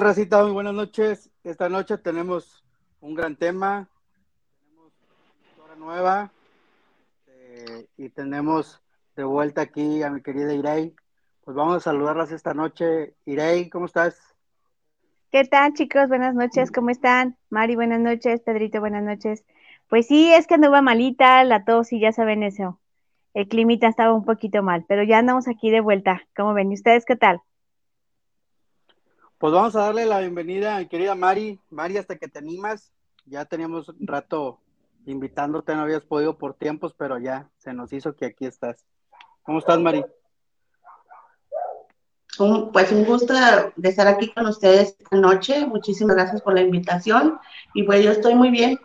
Racita? Muy buenas noches. Esta noche tenemos un gran tema, tenemos una nueva eh, y tenemos de vuelta aquí a mi querida Irei. Pues vamos a saludarlas esta noche. Irei, ¿cómo estás? ¿Qué tal, chicos? Buenas noches, ¿cómo están? Mari, buenas noches. Pedrito, buenas noches. Pues sí, es que andaba malita, la tos y ya saben eso. El climita estaba un poquito mal, pero ya andamos aquí de vuelta. ¿Cómo ven? ¿Y ustedes qué tal? Pues vamos a darle la bienvenida a mi querida Mari. Mari, hasta que te animas, ya teníamos un rato invitándote, no habías podido por tiempos, pero ya se nos hizo que aquí estás. ¿Cómo estás, Mari? Pues un gusto de estar aquí con ustedes esta noche. Muchísimas gracias por la invitación. Y pues yo estoy muy bien,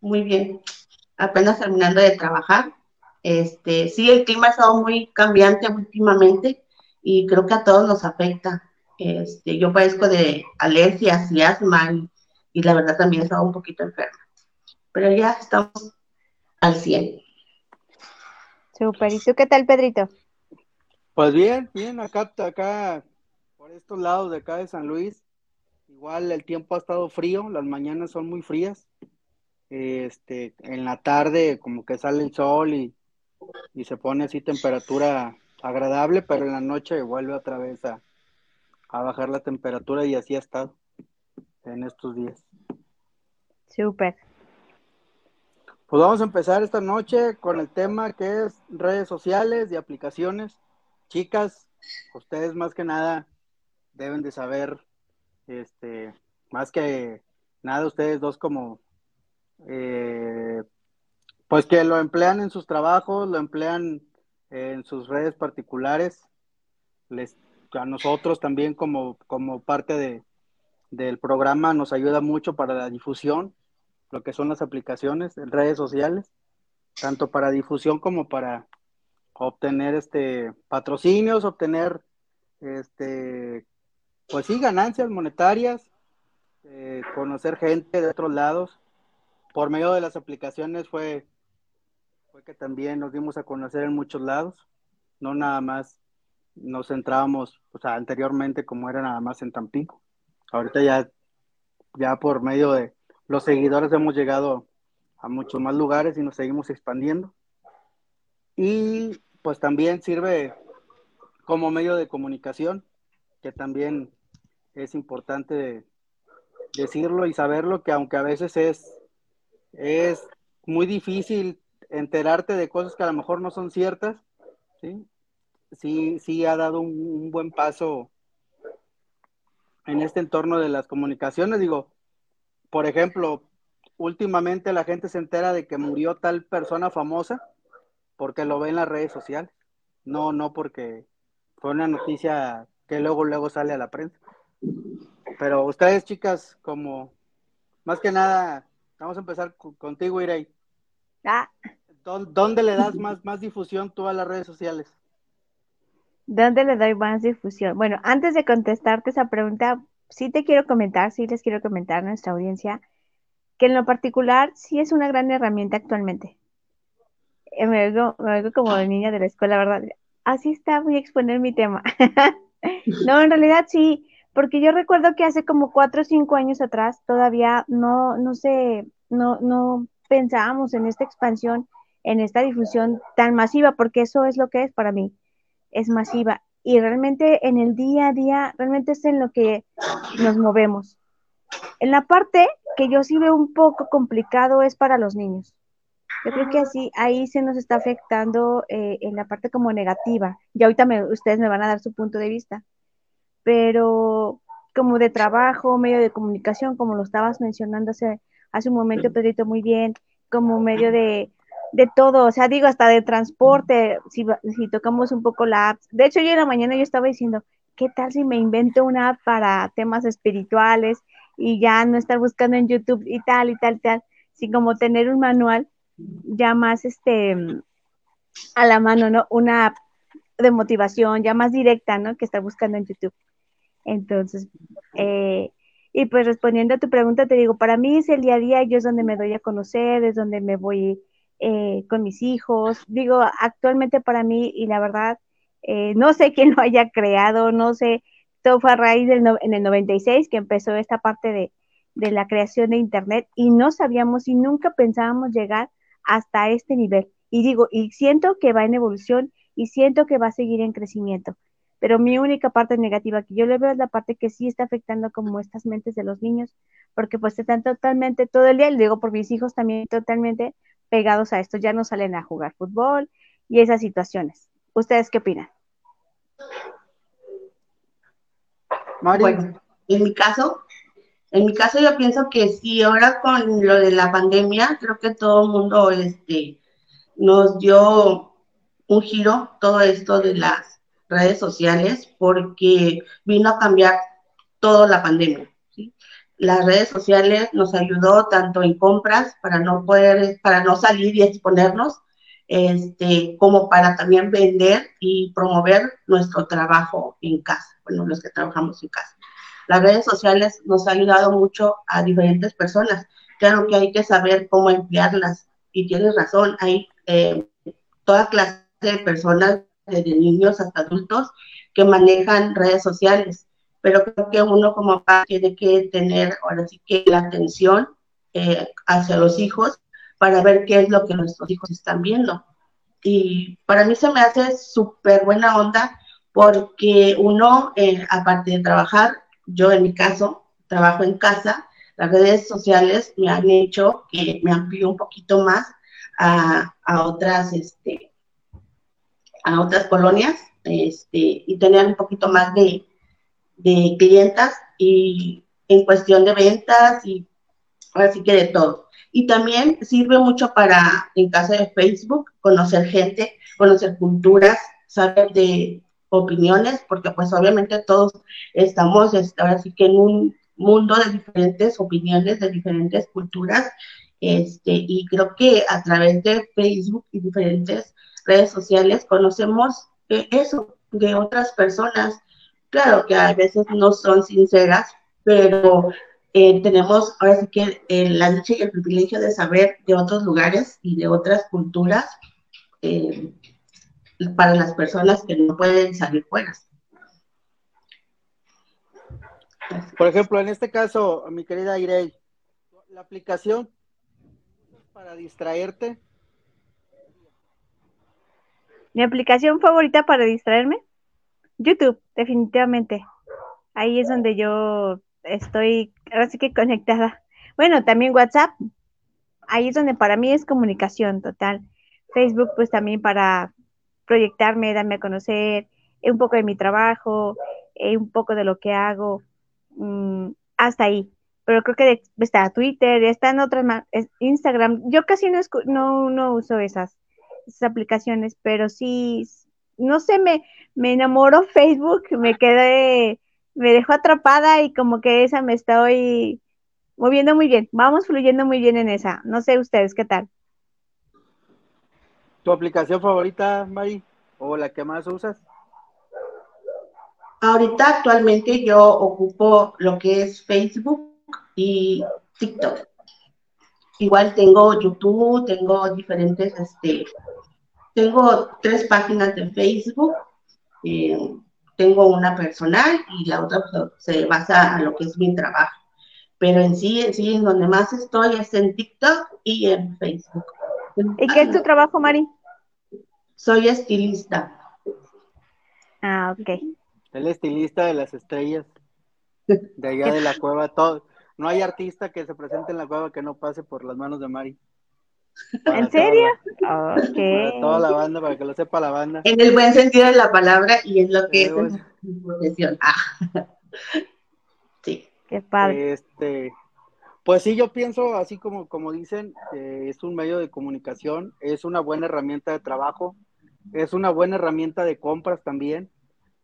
muy bien. Apenas terminando de trabajar. Este, sí, el clima ha estado muy cambiante últimamente y creo que a todos nos afecta. Este, yo padezco de alergias y asma y, la verdad también he estado un poquito enferma. Pero ya estamos al 100. Super. ¿Y tú qué tal, Pedrito? Pues bien, bien, acá, acá, por estos lados de acá de San Luis, igual el tiempo ha estado frío, las mañanas son muy frías, este, en la tarde como que sale el sol y, y se pone así temperatura agradable, pero en la noche vuelve otra vez a, a bajar la temperatura y así ha estado en estos días. Súper. Pues vamos a empezar esta noche con el tema que es redes sociales y aplicaciones chicas, ustedes más que nada deben de saber, este, más que nada ustedes dos como, eh, pues que lo emplean en sus trabajos, lo emplean en sus redes particulares, les, a nosotros también como, como parte de, del programa nos ayuda mucho para la difusión, lo que son las aplicaciones redes sociales, tanto para difusión como para obtener este patrocinios, obtener este pues sí ganancias monetarias, eh, conocer gente de otros lados. Por medio de las aplicaciones fue, fue que también nos dimos a conocer en muchos lados, no nada más nos centrábamos, o sea, anteriormente como era nada más en Tampico. Ahorita ya, ya por medio de los seguidores hemos llegado a muchos más lugares y nos seguimos expandiendo. Y pues también sirve como medio de comunicación, que también es importante decirlo y saberlo, que aunque a veces es, es muy difícil enterarte de cosas que a lo mejor no son ciertas, ¿sí? Sí, sí ha dado un, buen paso en este entorno de las comunicaciones. Digo, por ejemplo, últimamente la gente se entera de que murió tal persona famosa porque lo ve en las redes sociales, no, no porque fue una noticia que luego, luego sale a la prensa. Pero ustedes, chicas, como más que nada, vamos a empezar contigo, Irei. Ah. ¿Dónde le das más, más difusión tú a las redes sociales? ¿Dónde le doy más difusión? Bueno, antes de contestarte esa pregunta, sí te quiero comentar, sí les quiero comentar a nuestra audiencia, que en lo particular sí es una gran herramienta actualmente. Eh, me oigo, como de niña de la escuela, ¿verdad? Así está, voy a exponer mi tema. no, en realidad sí, porque yo recuerdo que hace como cuatro o cinco años atrás todavía no, no sé, no, no pensábamos en esta expansión, en esta difusión tan masiva, porque eso es lo que es para mí, es masiva. Y realmente en el día a día, realmente es en lo que nos movemos. En la parte que yo sí veo un poco complicado es para los niños yo creo que así, ahí se nos está afectando eh, en la parte como negativa. Y ahorita ustedes me van a dar su punto de vista. Pero como de trabajo, medio de comunicación, como lo estabas mencionando hace, hace un momento, Pedrito, muy bien, como medio de, de todo, o sea, digo, hasta de transporte, si, si tocamos un poco la app. De hecho, yo en la mañana yo estaba diciendo, ¿qué tal si me invento una app para temas espirituales y ya no estar buscando en YouTube y tal y tal y tal, sino como tener un manual ya más este a la mano, ¿no? Una de motivación ya más directa, ¿no? Que está buscando en YouTube. Entonces, eh, y pues respondiendo a tu pregunta, te digo, para mí es el día a día, yo es donde me doy a conocer, es donde me voy eh, con mis hijos. Digo, actualmente para mí, y la verdad, eh, no sé quién lo haya creado, no sé, Todo fue a raíz del en el 96 que empezó esta parte de, de la creación de Internet y no sabíamos y nunca pensábamos llegar hasta este nivel. Y digo, y siento que va en evolución y siento que va a seguir en crecimiento. Pero mi única parte negativa que yo le veo es la parte que sí está afectando como estas mentes de los niños, porque pues están totalmente todo el día, y digo por mis hijos también totalmente pegados a esto, ya no salen a jugar fútbol y esas situaciones. ¿Ustedes qué opinan? Bueno, en mi caso, en mi caso yo pienso que sí, ahora con lo de la pandemia, creo que todo el mundo este, nos dio un giro todo esto de las redes sociales porque vino a cambiar toda la pandemia. Las redes sociales nos ayudó tanto en compras para no poder, para no salir y exponernos, este, como para también vender y promover nuestro trabajo en casa, bueno, los que trabajamos en casa. Las redes sociales nos han ayudado mucho a diferentes personas. Claro que hay que saber cómo emplearlas y tienes razón, hay eh, toda clase de personas, desde niños hasta adultos, que manejan redes sociales, pero creo que uno como papá tiene que tener ahora sí que la atención eh, hacia los hijos para ver qué es lo que nuestros hijos están viendo. Y para mí se me hace súper buena onda porque uno, eh, aparte de trabajar, yo en mi caso, trabajo en casa, las redes sociales me han hecho que me amplíe un poquito más a, a otras, este, a otras colonias este, y tener un poquito más de, de clientas y en cuestión de ventas y así que de todo. Y también sirve mucho para, en caso de Facebook, conocer gente, conocer culturas, saber de opiniones, porque pues obviamente todos estamos este, ahora sí que en un mundo de diferentes opiniones, de diferentes culturas, este, y creo que a través de Facebook y diferentes redes sociales conocemos eso de otras personas. Claro que a veces no son sinceras, pero eh, tenemos ahora sí que eh, la dicha y el privilegio de saber de otros lugares y de otras culturas para las personas que no pueden salir fuera. Por ejemplo, en este caso, mi querida Irene, la aplicación para distraerte. Mi aplicación favorita para distraerme, YouTube, definitivamente. Ahí es donde yo estoy, ahora que conectada. Bueno, también WhatsApp. Ahí es donde para mí es comunicación total. Facebook, pues también para proyectarme, darme a conocer eh, un poco de mi trabajo, eh, un poco de lo que hago, mm, hasta ahí. Pero creo que está Twitter, está en otras más, Instagram. Yo casi no, no, no uso esas esas aplicaciones, pero sí, no sé, me, me enamoró Facebook, me quedé, me dejó atrapada y como que esa me estoy moviendo muy bien, vamos fluyendo muy bien en esa. No sé ustedes, ¿qué tal? ¿Tu aplicación favorita, Mari? ¿O la que más usas? Ahorita actualmente yo ocupo lo que es Facebook y TikTok. Igual tengo YouTube, tengo diferentes, este, tengo tres páginas de Facebook, eh, tengo una personal y la otra pues, se basa a lo que es mi trabajo. Pero en sí, en sí, en donde más estoy es en TikTok y en Facebook. ¿Y qué es tu trabajo, Mari? Soy estilista. Ah, ok. El estilista de las estrellas. De allá de la cueva, todo no hay artista que se presente en la cueva que no pase por las manos de Mari. ¿En serio? Para toda la banda, para que lo sepa la banda. En el buen sentido de la palabra y en lo que es mi profesión. Ah. Sí. Qué padre. Este, pues sí, yo pienso, así como, como dicen, es un medio de comunicación, es una buena herramienta de trabajo, es una buena herramienta de compras también.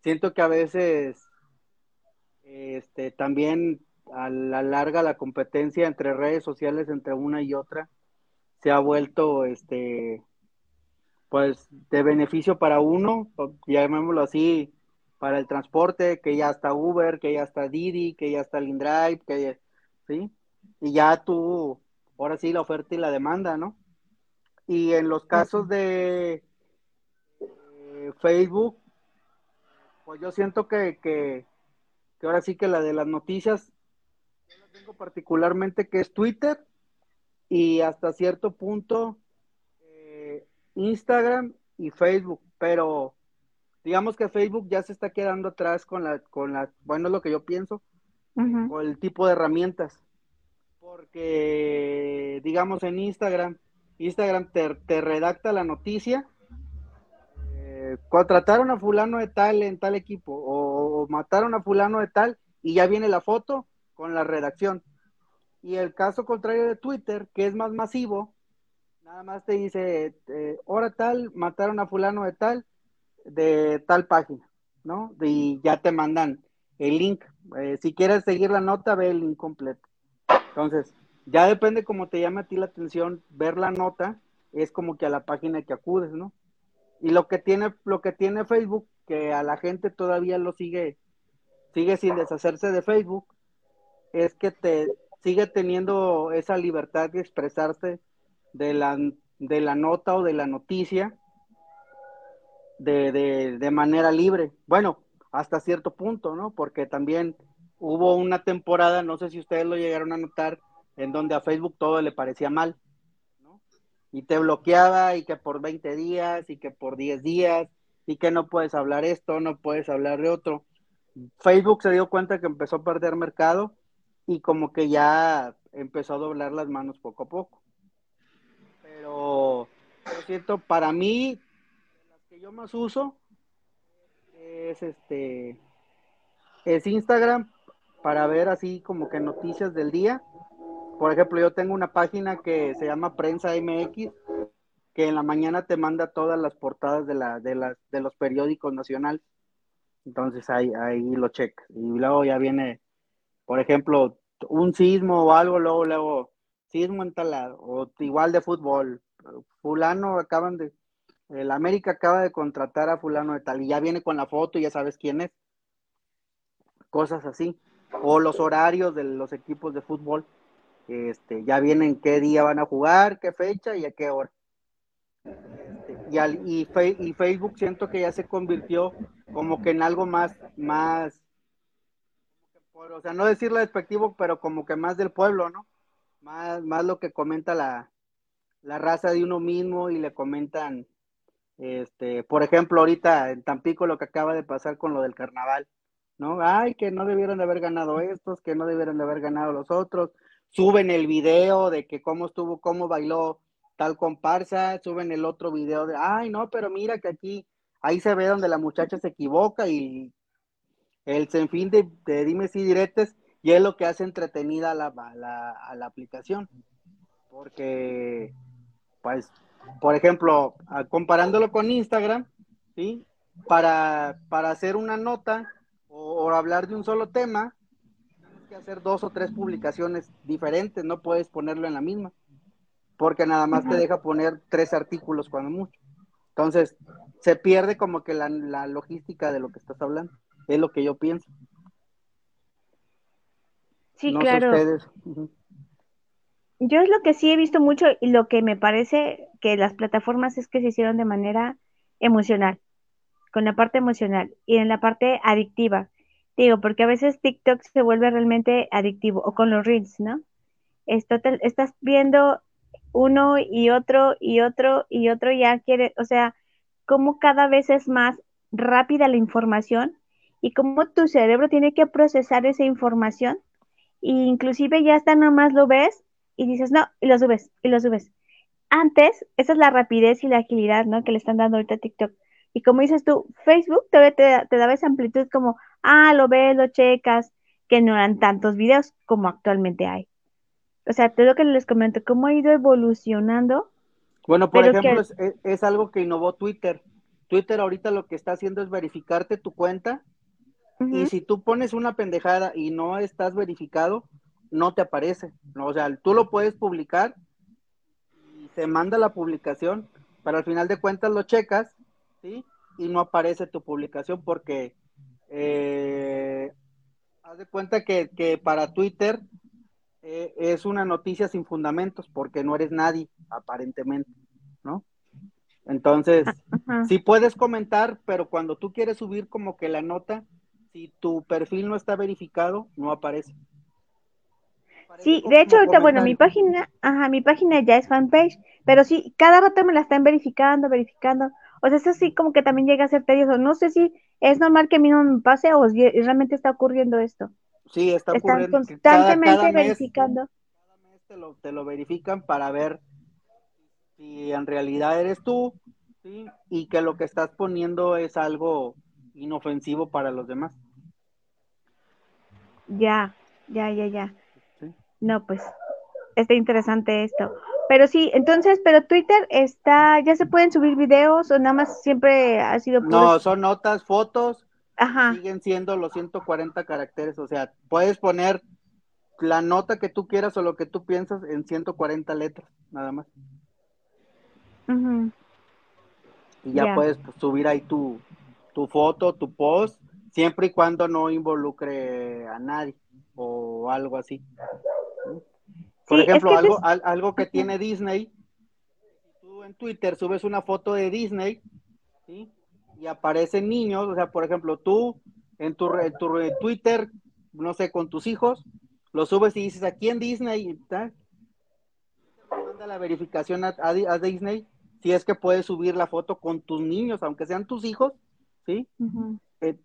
Siento que a veces este, también a la larga la competencia entre redes sociales entre una y otra se ha vuelto este pues de beneficio para uno, llamémoslo así, para el transporte, que ya está Uber, que ya está Didi, que ya está Lindrive, que sí, y ya tú, ahora sí la oferta y la demanda, ¿no? Y en los casos de eh, Facebook, pues yo siento que, que que ahora sí que la de las noticias, yo la tengo particularmente que es Twitter y hasta cierto punto eh, Instagram y Facebook, pero digamos que Facebook ya se está quedando atrás con la, con la, bueno, es lo que yo pienso, con el tipo de herramientas. Porque, digamos, en Instagram, Instagram te, redacta la noticia, eh, contrataron a fulano de tal en tal equipo, o, mataron a fulano de tal, y ya viene la foto con la redacción. Y el caso contrario de Twitter, que es más masivo, nada más te dice, eh, hora tal, mataron a fulano de tal, de tal página, ¿no? Y ya te mandan el link. Eh, si quieres seguir la nota, ve el link completo. Entonces, ya depende cómo te llame a ti la atención ver la nota, es como que a la página que acudes, ¿no? Y lo que tiene, lo que tiene Facebook, que a la gente todavía lo sigue, sigue sin deshacerse de Facebook, es que te sigue teniendo esa libertad de expresarse de la, de la nota o de la noticia de, de, de manera libre. Bueno, hasta cierto punto, ¿no? Porque también hubo una temporada, no sé si ustedes lo llegaron a notar, en donde a Facebook todo le parecía mal, ¿no? Y te bloqueaba y que por 20 días y que por 10 días y que no puedes hablar esto, no puedes hablar de otro. Facebook se dio cuenta que empezó a perder mercado y como que ya empezó a doblar las manos poco a poco. Pero, por cierto, para mí, las que yo más uso es este es Instagram para ver así como que noticias del día. Por ejemplo, yo tengo una página que se llama Prensa MX, que en la mañana te manda todas las portadas de, la, de, las, de los periódicos nacionales. Entonces ahí, ahí lo checas. Y luego ya viene, por ejemplo, un sismo o algo, luego, luego, sismo en tal lado, o igual de fútbol. Fulano acaban de, el América acaba de contratar a fulano de tal y ya viene con la foto y ya sabes quién es. Cosas así. O los horarios de los equipos de fútbol. Este, ya vienen qué día van a jugar, qué fecha y a qué hora. Este, y, y, Facebook siento que ya se convirtió como que en algo más, más, o sea, no decirlo despectivo, pero como que más del pueblo, ¿no? Más, más lo que comenta la, la raza de uno mismo y le comentan este, por ejemplo, ahorita en Tampico lo que acaba de pasar con lo del carnaval, ¿no? Ay, que no debieron de haber ganado estos, que no debieron de haber ganado los otros. Suben el video de que cómo estuvo, cómo bailó tal comparsa, suben el otro video de, ay, no, pero mira que aquí, ahí se ve donde la muchacha se equivoca y el sinfín de, de dime si diretes y es lo que hace entretenida la, la, a la aplicación. Porque, pues, por ejemplo, comparándolo con Instagram, ¿sí? Para, para hacer una nota o, hablar de un solo tema, tienes que hacer dos o tres publicaciones diferentes, no puedes ponerlo en la misma, porque nada más te deja poner tres artículos cuando mucho. Entonces, se pierde como que la, logística de lo que estás hablando, es lo que yo pienso. Sí, claro yo es lo que sí he visto mucho y lo que me parece que las plataformas es que se hicieron de manera emocional, con la parte emocional y en la parte adictiva. Digo, porque a veces TikTok se vuelve realmente adictivo o con los reels, ¿no? Esto estás viendo uno y otro y otro y otro ya quiere, o sea, como cada vez es más rápida la información y cómo tu cerebro tiene que procesar esa información e inclusive ya hasta nomás lo ves y dices, no, y lo subes, y lo subes. Antes, esa es la rapidez y la agilidad, ¿no? Que le están dando ahorita a TikTok. Y como dices tú, Facebook te, te, te daba esa amplitud como, ah, lo ves, lo checas, que no eran tantos videos como actualmente hay. O sea, todo lo que les comento, cómo ha ido evolucionando. Bueno, por ejemplo, es, algo que innovó Twitter. Twitter ahorita lo que está haciendo es verificarte tu cuenta y si tú pones una pendejada y no estás verificado, no te aparece. O sea, tú lo puedes publicar y se manda la publicación, pero al final de cuentas lo checas, ¿sí? Y no aparece tu publicación porque eh, haz de cuenta que, para Twitter eh, es una noticia sin fundamentos porque no eres nadie, aparentemente, ¿no? Entonces, sí puedes comentar, pero cuando tú quieres subir como que la nota, si tu perfil no está verificado, no aparece. Sí, de hecho, ahorita, bueno, mi página, ajá, mi página ya es fanpage, pero sí, cada rato me la están verificando, verificando. O sea, eso sí como que también llega a ser tedioso. No sé si es normal que a mí no me pase o si realmente está ocurriendo esto. Sí, está Están ocurriendo. constantemente Cada- cada mes- verificando. cada mes te lo, te lo verifican para ver si en realidad eres tú, ¿sí? Y que lo que estás poniendo es algo inofensivo para los demás. Ya, ya, ya, ya. Sí. No, pues, está interesante esto. Pero sí, entonces, pero Twitter está, ya se pueden subir videos o nada más siempre ha sido puro- No, son notas, fotos, Ajá, siguen siendo los 140 caracteres, o sea, puedes poner la nota que tú quieras o lo que tú piensas en 140 letras, nada más. ujú, Y ya Ya. puedes pues, subir ahí tu, tu foto, tu post, siempre y cuando no involucre a nadie o algo así. Por Sí, es ejemplo, que algo, algo que tiene Disney, tú en Twitter subes una foto de Disney, ¿sí? Y aparecen niños, o sea, por ejemplo, tú en tu, en tu Twitter, no sé, con tus hijos, lo subes y dices aquí en Disney, te manda la verificación a, a Di- a Disney si es que puedes subir la foto con tus niños, aunque sean tus hijos, ¿sí? ujú. Eh,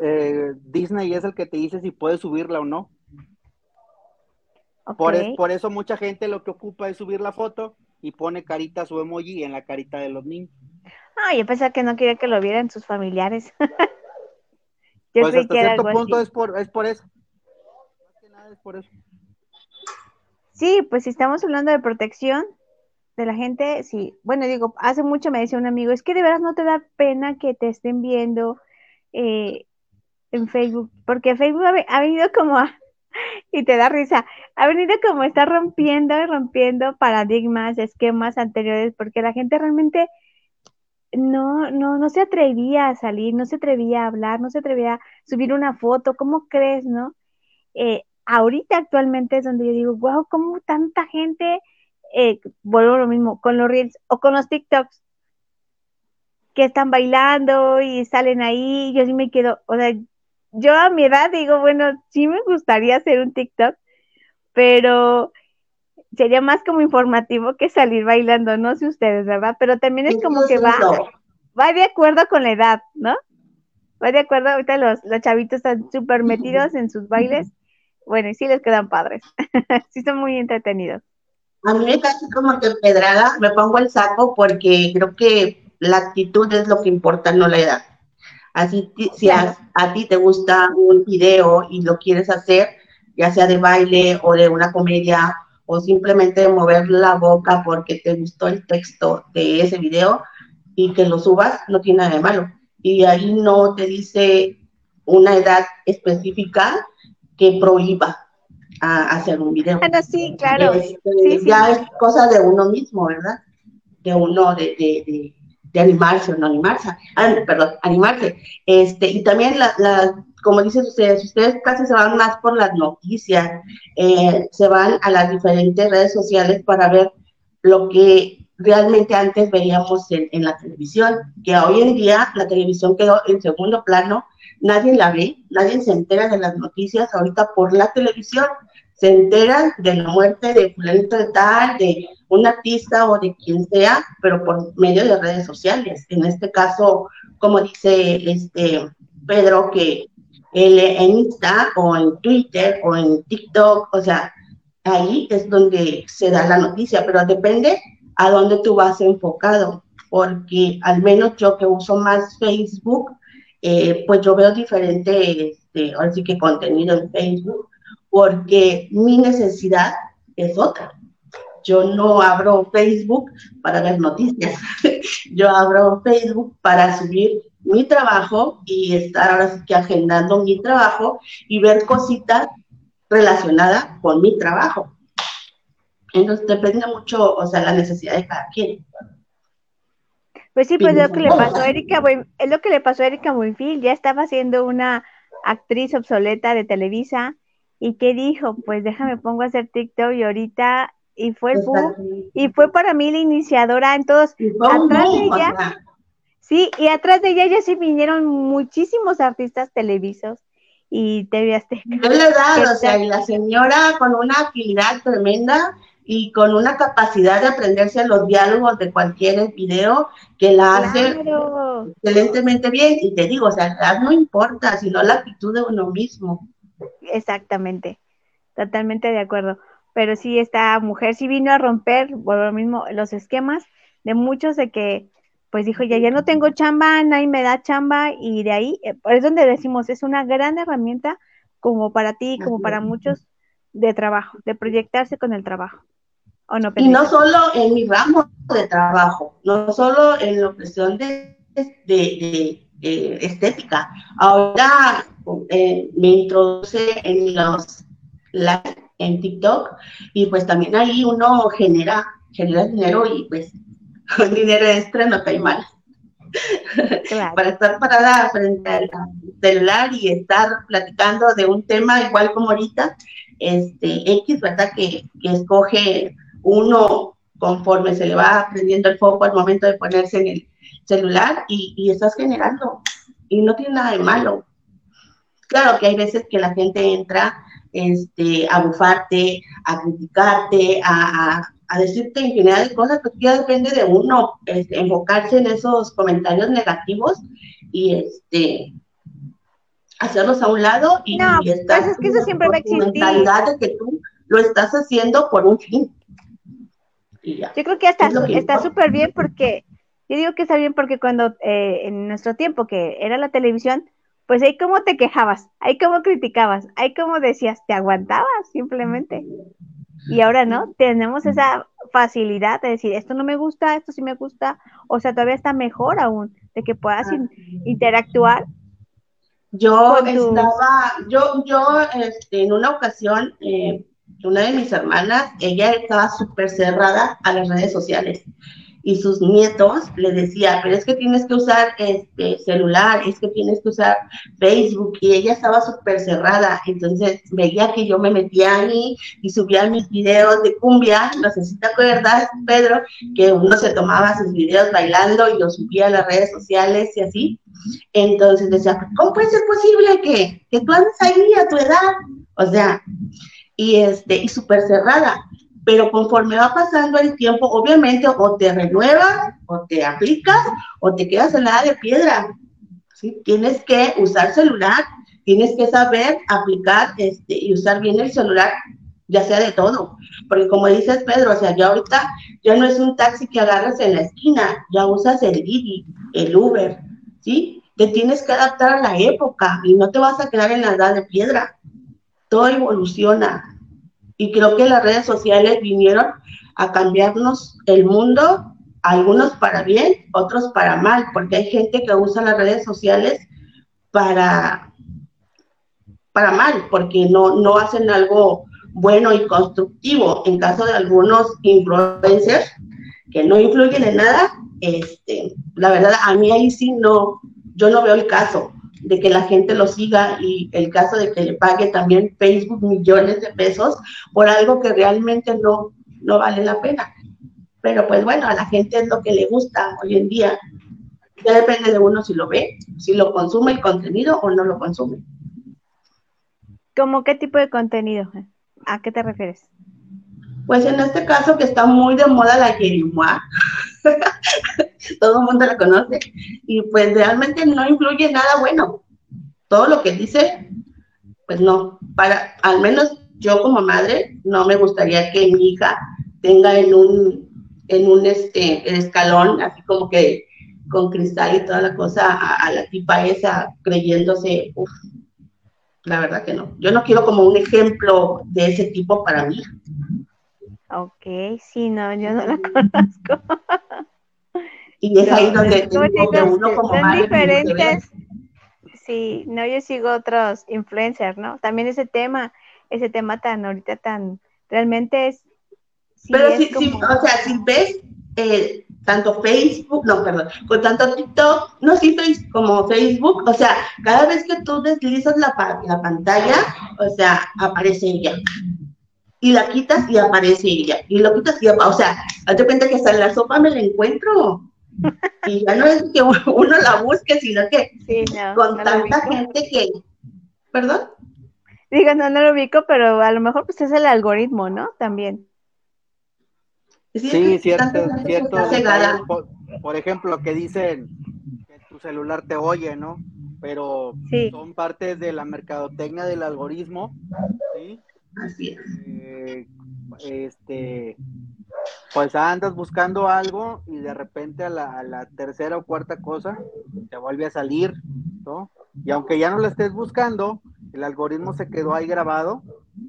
eh, Disney es el que te dice si puedes subirla o no. Por, es- Ok. por eso mucha gente lo que ocupa es subir la foto y pone carita su emoji en la carita de los niños. Ah, yo pensaba que no quería que lo vieran sus familiares. Yo pues hasta que cierto punto así. es por, es por eso. Más que nada es por eso. Sí, pues si estamos hablando de protección de la gente, sí. Bueno, digo, hace mucho me decía un amigo, es que de veras no te da pena que te estén viendo eh, en Facebook, porque Facebook ha, ve- ha venido como a, y te da risa, ha venido como a estar rompiendo y rompiendo paradigmas, esquemas anteriores, porque la gente realmente no, no, no se atrevía a salir, no se atrevía a hablar, no se atrevía a subir una foto, ¿cómo crees, no? Eh, ahorita actualmente es donde yo digo, wow, cómo tanta gente, eh, vuelvo a lo mismo, con los reels o con los TikToks, que están bailando y salen ahí, yo sí me quedo, o sea, yo a mi edad digo, bueno, sí me gustaría hacer un TikTok, pero sería más como informativo que salir bailando, no sé ustedes, ¿verdad? Pero también es como que va, va de acuerdo con la edad, ¿no? Va de acuerdo, ahorita los, los chavitos están súper metidos en sus bailes, bueno, y sí les quedan padres, sí son muy entretenidos. A mí me cae como que pedrada, me pongo el saco porque creo que la actitud es lo que importa, no la edad. Así, si a, a ti te gusta un video y lo quieres hacer, ya sea de baile o de una comedia o simplemente mover la boca porque te gustó el texto de ese video y que lo subas, no tiene nada de malo. Y ahí no te dice una edad específica que prohíba a hacer un video. Ah, no, sí, claro. Este, Sí, sí. Ya es cosa de uno mismo, ¿verdad? De uno de, de, de, de animarse o no animarse. Ah, perdón, animarse. Este, y también, la, la, como dicen ustedes, ustedes casi se van más por las noticias, eh, se van a las diferentes redes sociales para ver lo que realmente antes veíamos en, en la televisión, que hoy en día la televisión quedó en segundo plano, nadie la ve, nadie se entera de las noticias ahorita por la televisión se enteran de la muerte de fulanito de tal, de un artista o de quien sea, pero por medio de redes sociales. En este caso, como dice este Pedro, que él en Insta o en Twitter o en TikTok, o sea, ahí es donde se da la noticia, pero depende a dónde tú vas enfocado, porque al menos yo que uso más Facebook, eh, pues yo veo diferente, este, ahora que contenido en Facebook, porque mi necesidad es otra. Yo no abro Facebook para ver noticias, yo abro Facebook para subir mi trabajo y estar ahora sí que agendando mi trabajo y ver cositas relacionadas con mi trabajo. Entonces depende mucho, o sea, la necesidad de cada quien. Pues sí, pues lo que le pasó a Erika, es lo que le pasó a Erika Buenfil, ya estaba siendo una actriz obsoleta de Televisa y ¿qué dijo? Pues déjame pongo a hacer TikTok y ahorita y fue el boom y fue para mí la iniciadora en todos, Y fue un atrás de ella, sí, y atrás de ella ya se vinieron muchísimos artistas televisos y TV Azteca. Yo le he dado, o sea, y la señora con una agilidad tremenda y con una capacidad de aprenderse los diálogos de cualquier video que la hace excelentemente bien. Y te digo, o sea, no importa, sino la actitud de uno mismo. Exactamente, totalmente de acuerdo. Pero sí, esta mujer sí vino a romper, por lo mismo, los esquemas de muchos de que, pues dijo, ya, ya no tengo chamba, nadie me da chamba, y de ahí, eh, es donde decimos, es una gran herramienta como para ti, como para muchos de trabajo, de proyectarse con el trabajo. ¿O no, Y no solo en mi ramo de trabajo, no solo en la cuestión de, de- de- de estética. Ahora eh, me introduce en los live en TikTok y pues también ahí uno genera, genera dinero y pues un dinero extra no cae mal. Claro. Para estar parada frente al celular y estar platicando de un tema igual como ahorita, este X, ¿verdad? Que, que escoge uno conforme se le va prendiendo el foco al momento de ponerse en el celular y, y estás generando. Y no tiene nada de malo. Claro que hay veces que la gente entra este, a bufarte, a criticarte, a, a- a decirte infinidad de cosas, pues ya depende de uno este, enfocarse en esos comentarios negativos y este hacerlos a un lado y, No, y estar pues es que eso siempre va a existir. mentalidad de que tú lo estás haciendo por un fin. Yo creo que hasta Es está súper bien porque, yo digo que está bien porque cuando eh, en nuestro tiempo que era la televisión, pues ahí cómo te quejabas, ahí cómo criticabas, ahí cómo decías, te aguantabas simplemente. Y ahora no, tenemos esa facilidad de decir, esto no me gusta, esto sí me gusta, o sea, todavía está mejor aún, de que puedas in- interactuar. Yo estaba, yo, yo, este, en una ocasión, eh, una de mis hermanas, ella estaba súper cerrada a las redes sociales y sus nietos le decía, pero es que tienes que usar este celular, es que tienes que usar Facebook y ella estaba súper cerrada, entonces veía que yo me metía ahí y subía mis videos de cumbia, no sé si te acuerdas, Pedro, que uno se tomaba sus videos bailando y los subía a las redes sociales y así, entonces decía, ¿cómo puede ser posible que, que tú andes ahí a tu edad? O sea, y este, y súper cerrada. Pero conforme va pasando el tiempo, obviamente o te renuevas, o te aplicas, o te quedas en la de piedra. ¿sí? Tienes que usar celular, tienes que saber aplicar este, y usar bien el celular, ya sea de todo. Porque como dices, Pedro, o sea, ya ahorita ya no es un taxi que agarras en la esquina, ya usas el Didi, el Uber, ¿sí? Te tienes que adaptar a la época y no te vas a quedar en la edad de piedra. Todo evoluciona. Y creo que las redes sociales vinieron a cambiarnos el mundo, algunos para bien, otros para mal, porque hay gente que usa las redes sociales para, para mal, porque no, no hacen algo bueno y constructivo. En caso de algunos influencers que no influyen en nada, este, la verdad, a mí ahí sí no, yo no veo el caso de que la gente lo siga y el caso de que le pague también Facebook millones de pesos por algo que realmente no, no vale la pena. Pero pues bueno, a la gente es lo que le gusta hoy en día. Ya depende de uno si lo ve, si lo consume el contenido o no lo consume. ¿Cómo qué tipo de contenido? ¿A qué te refieres? Pues en este caso que está muy de moda la Jerimois, todo el mundo la conoce, y pues realmente no influye nada bueno. Todo lo que dice, pues no, para, al menos yo como madre, no me gustaría que mi hija tenga en un, en un este, escalón, así como que con cristal y toda la cosa, a, la tipa esa creyéndose, uff, la verdad que no. Yo no quiero como un ejemplo de ese tipo para mí. Ok, sí, no, yo no la conozco. Y es ahí No, donde, uno como son madre diferentes. Sí, no, yo sigo otros influencers, ¿no? También ese tema, ese tema tan ahorita tan, realmente es, sí Pero es como- o sea, si ves eh, tanto Facebook, no, perdón, con tanto TikTok, no, sí, como Facebook, o sea, cada vez que tú deslizas la, la pantalla, o sea, aparece ella. Y la quitas y aparece ella. Y lo quitas y apa- o sea, hazte cuenta que hasta en la sopa me la encuentro. Y ya no es que uno la busque, sino que sí, no, con no tanta gente que, ¿Perdón? Digo, no, no lo ubico, pero a lo mejor pues es el algoritmo, ¿no? También. Sí, cierto, cierto. Por, por, ejemplo, que dicen que tu celular te oye, ¿no? Pero son partes de la mercadotecnia del algoritmo, ¿sí? Así es. Eh, este, pues andas buscando algo y de repente a la, tercera o cuarta cosa te vuelve a salir, ¿no? Y aunque ya no la estés buscando, el algoritmo se quedó ahí grabado,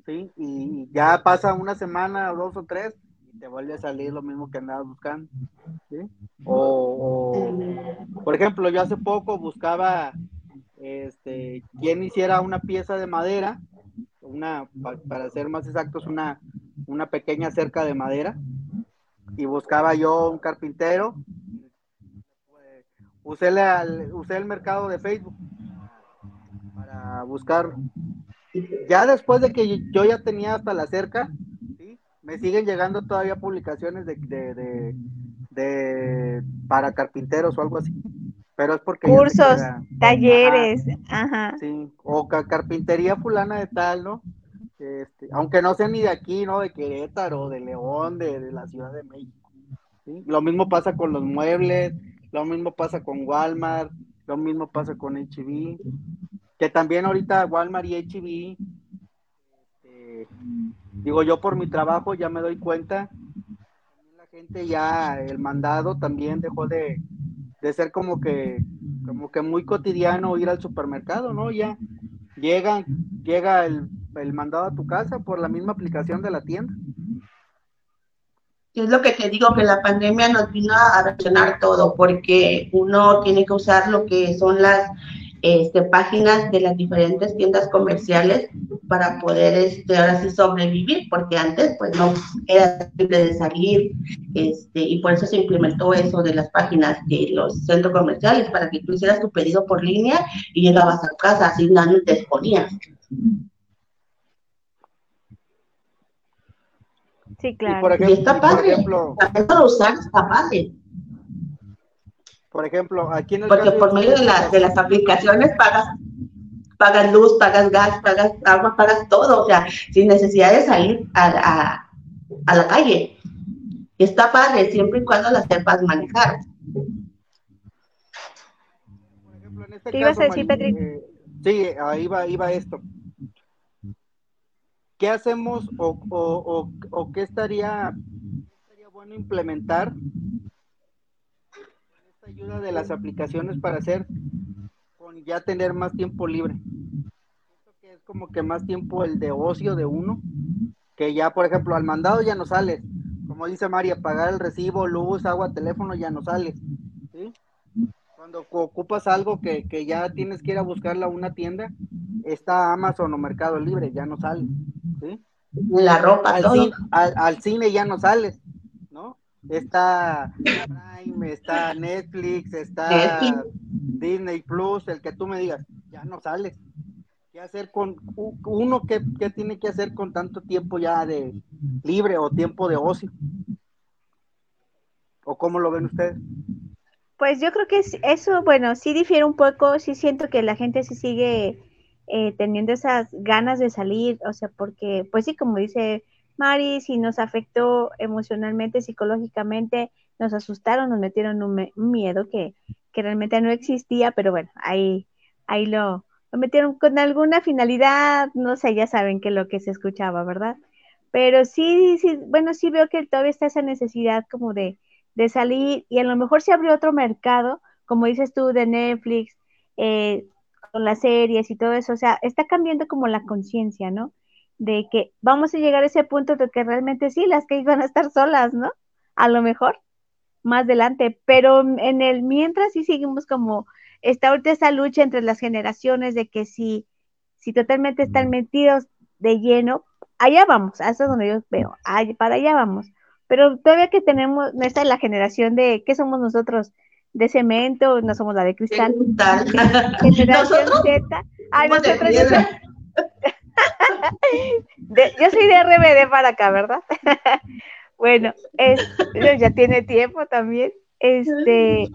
¿sí? Y ya pasa una semana dos o tres y te vuelve a salir lo mismo que andabas buscando, ¿sí? O, por ejemplo, yo hace poco buscaba, este, quién hiciera una pieza de madera, una, para ser más exactos, una, una pequeña cerca de madera, y buscaba yo un carpintero. Usé, el mercado de Facebook para buscar. Ya después de que yo ya tenía hasta la cerca, me siguen llegando todavía publicaciones de, de, de, para carpinteros o algo así. Pero es porque... Cursos, talleres, ajá. Sí, o carpintería fulana de tal, ¿no? Este, aunque no sea ni de aquí, ¿no? De Querétaro, de León, de, la Ciudad de México. Lo mismo pasa con los muebles, lo mismo pasa con Walmart, lo mismo pasa con HB, que también ahorita Walmart y HB, este, digo yo por mi trabajo ya me doy cuenta, la gente ya, el mandado también dejó de, de ser como que, como que muy cotidiano ir al supermercado, ¿no? Ya llegan, llega el el mandado a tu casa por la misma aplicación de la tienda. Es lo que te digo, que la pandemia nos vino a reaccionar todo, porque uno tiene que usar lo que son las este, páginas de las diferentes tiendas comerciales para poder este, ahora sí sobrevivir, porque antes pues no era simple de salir, este, y por eso se implementó eso de las páginas de los centros comerciales, para que tú hicieras tu pedido por línea y llegabas a casa, así nadie te exponías. Sí, claro. por ejemplo, está padre. Por ejemplo, usar está padre. Por ejemplo, aquí en el Porque por medio de, de las aplicaciones pagas pagas luz, pagas gas, pagas agua, pagas todo, o sea, sin necesidad de salir a, a, la calle. Y está padre, siempre y cuando las sepas manejar. Por ejemplo, en este ¿Qué ibas a decir, Patrick? Eh, sí, ahí va, iba esto. ¿qué hacemos o, qué, estaría, bueno implementar de las aplicaciones para hacer con ya tener más tiempo libre? que es como que más tiempo el de ocio de uno, que ya, por ejemplo, al mandado ya no sales. Como dice María, pagar el recibo, luz, agua, teléfono, ya no sales. Cuando ocupas algo que, que ya tienes que ir a buscarla a una tienda, está Amazon o Mercado Libre, ya no sale. La ropa, al, Cine, ya no sales. Está Prime, está Netflix, está Disney Plus, el que tú me digas, ya no sales. ¿Qué hacer con uno que, tiene que hacer con tanto tiempo ya de libre o tiempo de ocio? ¿O cómo lo ven ustedes? Pues yo creo que eso, bueno, sí difiere un poco, sí siento que la gente se sigue eh, teniendo esas ganas de salir, o sea, porque, pues sí, como dice Mari, si nos afectó emocionalmente, psicológicamente, nos asustaron, nos metieron un, miedo que, que, realmente no existía, pero bueno, ahí, ahí lo, lo metieron con alguna finalidad, no sé, ya saben que lo que se escuchaba, ¿verdad? Pero sí, sí, bueno, sí veo que todavía está esa necesidad como de, de salir y a lo mejor se abrió otro mercado, como dices tú, de Netflix, eh, con las series y todo eso, o sea, está cambiando como la conciencia, ¿no? De que vamos a llegar a ese punto de que realmente sí, las que van a estar solas, ¿no? A lo mejor más adelante, pero en el mientras sí seguimos como está ahorita esa lucha entre las generaciones de que si, si totalmente están metidos de lleno, allá vamos, eso es donde yo veo, para allá vamos. Pero todavía que tenemos, esta es la generación de, ¿qué somos nosotros? de cemento, no somos la de cristal. Generación Z. Ay, nosotros yo soy de RBD para acá, ¿verdad? bueno, es, ya tiene tiempo también. Este,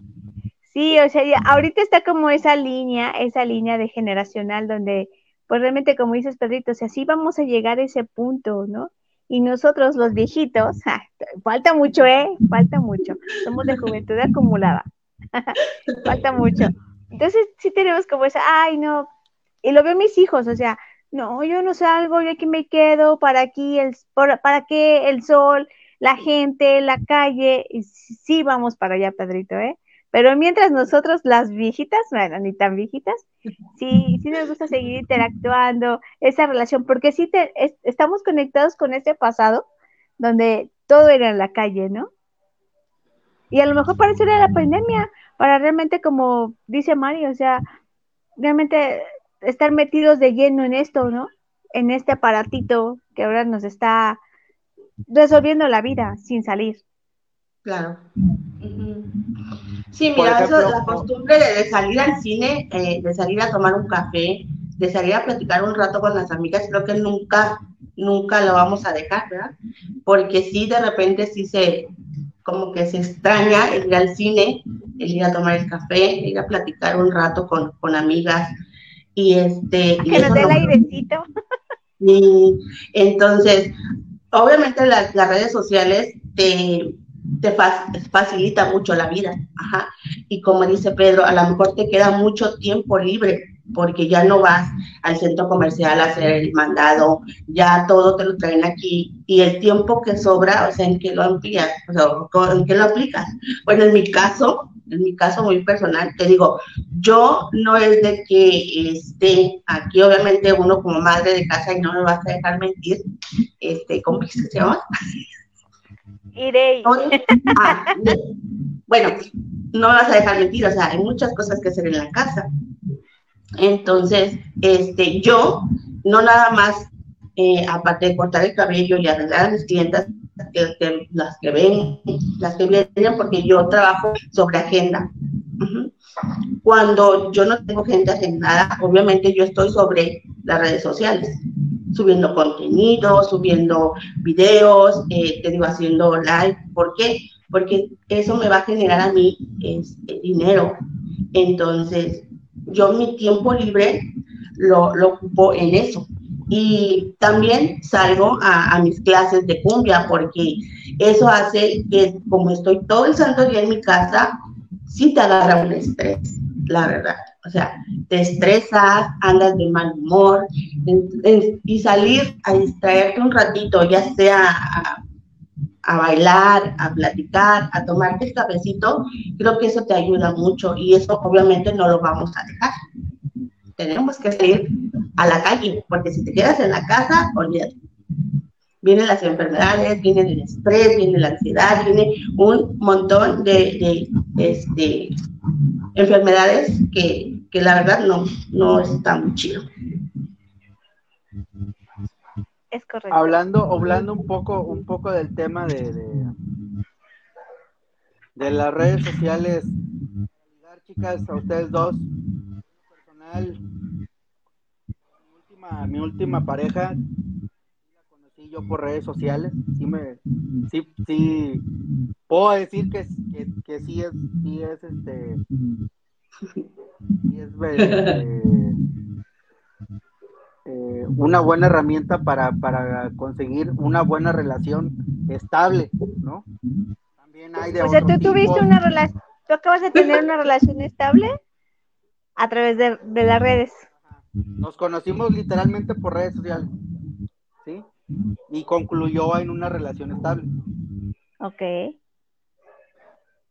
sí, o sea, ahorita está como esa línea, esa línea de generacional donde pues realmente como dices Pedrito, o sea, sí vamos a llegar a ese punto, ¿no? Y nosotros los viejitos, falta mucho, ¿eh? Falta mucho. Somos de juventud acumulada. falta mucho. Entonces sí tenemos como esa, ay, no, y lo veo mis hijos, o sea, no, yo no salgo, yo aquí me quedo, para aquí, el, para qué el sol, la gente, la calle, y sí vamos para allá, Pedrito, ¿eh? Pero mientras nosotros, las viejitas, bueno, ni tan viejitas, sí, sí nos gusta seguir interactuando, esa relación, porque sí te, estamos conectados con ese pasado donde todo era en la calle, ¿no? Y a lo mejor para eso era la pandemia, para realmente, como dice Mario, o sea, realmente estar metidos de lleno en esto, ¿no? En este aparatito que ahora nos está resolviendo la vida sin salir. Claro. Sí, mira, eso, la costumbre de, salir al cine, eh, de salir a tomar un café, de salir a platicar un rato con las amigas, creo que nunca, nunca lo vamos a dejar, ¿verdad? Porque sí, de repente sí se, como que se extraña el ir al cine, el ir a tomar el café, el ir a platicar un rato con, con amigas. Y este. Que nos dé el airecito. Y entonces, obviamente las redes sociales te te facilita mucho la vida. Ajá. Y como dice Pedro, a lo mejor te queda mucho tiempo libre porque ya no vas al centro comercial a hacer el mandado, ya todo te lo traen aquí y el tiempo que sobra, o sea, ¿en qué lo amplías? O sea, ¿en qué lo aplicas? Bueno, en mi caso, en mi caso muy personal, te digo, yo no es de que esté aquí, obviamente uno como madre de casa y no me vas a dejar mentir, este, ¿cómo se llama? Iré. Ah, bueno, no vas a dejar mentir, o sea, hay muchas cosas que hacer en la casa. Entonces, este, yo, no nada más, eh, aparte de cortar el cabello y arreglar a mis clientas, las que ven, las que vienen, porque yo trabajo sobre agenda. Cuando yo no tengo gente agendada, obviamente yo estoy sobre las redes sociales subiendo contenido, subiendo videos, eh, te digo, haciendo live. ¿Por qué? Porque eso me va a generar a mí este, dinero. Entonces, yo mi tiempo libre lo, lo ocupo en eso. Y también salgo a, mis clases de cumbia porque eso hace que como estoy todo el santo día en mi casa, sí te agarra un estrés, la verdad. O sea, te estresas, andas de mal humor y salir a distraerte un ratito, ya sea bailar, a platicar, a tomarte el cafecito, creo que eso te ayuda mucho y eso obviamente no lo vamos a dejar. Tenemos que salir a la calle, porque si te quedas en la casa, olvídate. Vienen las enfermedades, viene el estrés, viene la ansiedad, viene un montón de, este, enfermedades que, que la verdad no, no está muy chido. Es correcto. Hablando, hablando un poco, un poco del tema de, de, las redes sociales, chicas, a ustedes dos, personal, mi última, mi última pareja, la conocí yo por redes sociales, sí me, sí, sí, puedo decir que, que, que sí es, sí es este y es este, eh, una buena herramienta para, para, conseguir una buena relación estable, ¿no? También hay de O sea, tú tuviste una relación, tú acabas de tener una relación estable a través de, de las redes. Nos conocimos literalmente por redes sociales, ¿sí? Y concluyó en una relación estable. Ok.